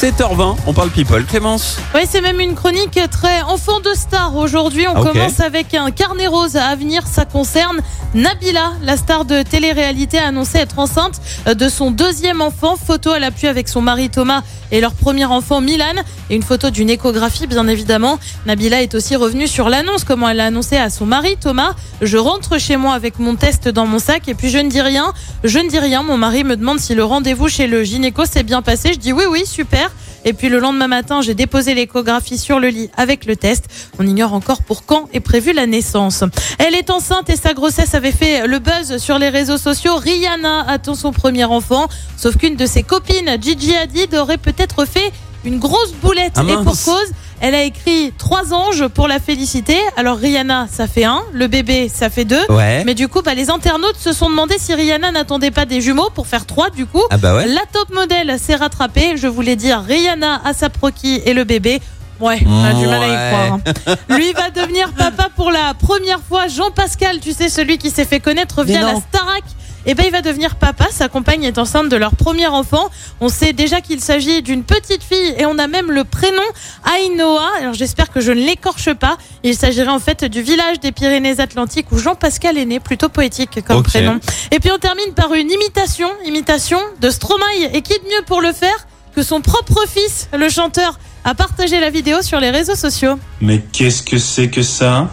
7h20, on parle people. Clémence Oui, c'est même une chronique très enfant de star. Aujourd'hui, on Ah, commence avec un carnet rose à venir. Ça concerne Nabila, la star de télé-réalité, a annoncé être enceinte de son deuxième enfant. Photo à l'appui avec son mari Thomas et leur premier enfant Milan. Et une photo d'une échographie, bien évidemment. Nabila est aussi revenue sur l'annonce, comment elle a annoncé à son mari Thomas. Je rentre chez moi avec mon test dans mon sac et puis je ne dis rien. Je ne dis rien. Mon mari me demande si le rendez-vous chez le gynéco s'est bien passé. Je dis oui, oui, super. Et puis le lendemain matin, j'ai déposé l'échographie sur le lit avec le test. On ignore encore pour quand est prévue la naissance. Elle est enceinte et sa grossesse avait fait le buzz sur les réseaux sociaux. Rihanna attend son premier enfant, sauf qu'une de ses copines, Gigi Hadid, aurait peut-être fait une grosse boulette. Ah et pour cause, elle a écrit trois anges pour la féliciter. Alors Rihanna, ça fait un, le bébé, ça fait deux. Ouais. Mais du coup, bah, les internautes se sont demandé si Rihanna n'attendait pas des jumeaux pour faire trois, du coup. Ah bah ouais. La top modèle s'est rattrapée. Je voulais dire Rihanna, Asap Rocky et le bébé. Ouais, on a du mal à y croire. hein. Lui va devenir papa pour la première fois. Jean-Pascal, tu sais, celui qui s'est fait connaître via la Starac. Et ben, il va devenir papa. Sa compagne est enceinte de leur premier enfant. On sait déjà qu'il s'agit d'une petite fille et on a même le prénom Ainoa. Alors, j'espère que je ne l'écorche pas. Il s'agirait en fait du village des Pyrénées-Atlantiques où Jean-Pascal est né. Plutôt poétique comme prénom. Et puis, on termine par une imitation, imitation de Stromae. Et qui de mieux pour le faire que son propre fils, le chanteur, a partagé la vidéo sur les réseaux sociaux. Mais qu'est-ce que c'est que ça?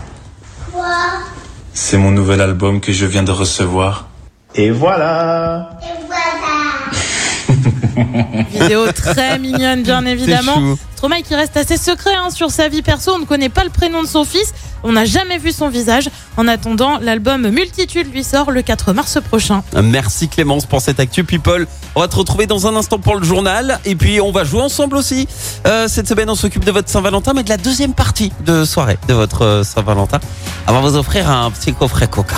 C'est mon nouvel album que je viens de recevoir. Et voilà Vidéo très mignonne, bien évidemment. Stromae qui reste assez secret hein, sur sa vie perso. On ne connaît pas le prénom de son fils. On n'a jamais vu son visage. En attendant, l'album Multitude lui sort le 4 mars prochain. Merci Clémence pour cette actu people. On va te retrouver dans un instant pour le journal et puis on va jouer ensemble aussi. Euh, cette semaine, on s'occupe de votre Saint-Valentin, mais de la deuxième partie de soirée de votre euh, Saint-Valentin. On va vous offrir un petit coffret Coca.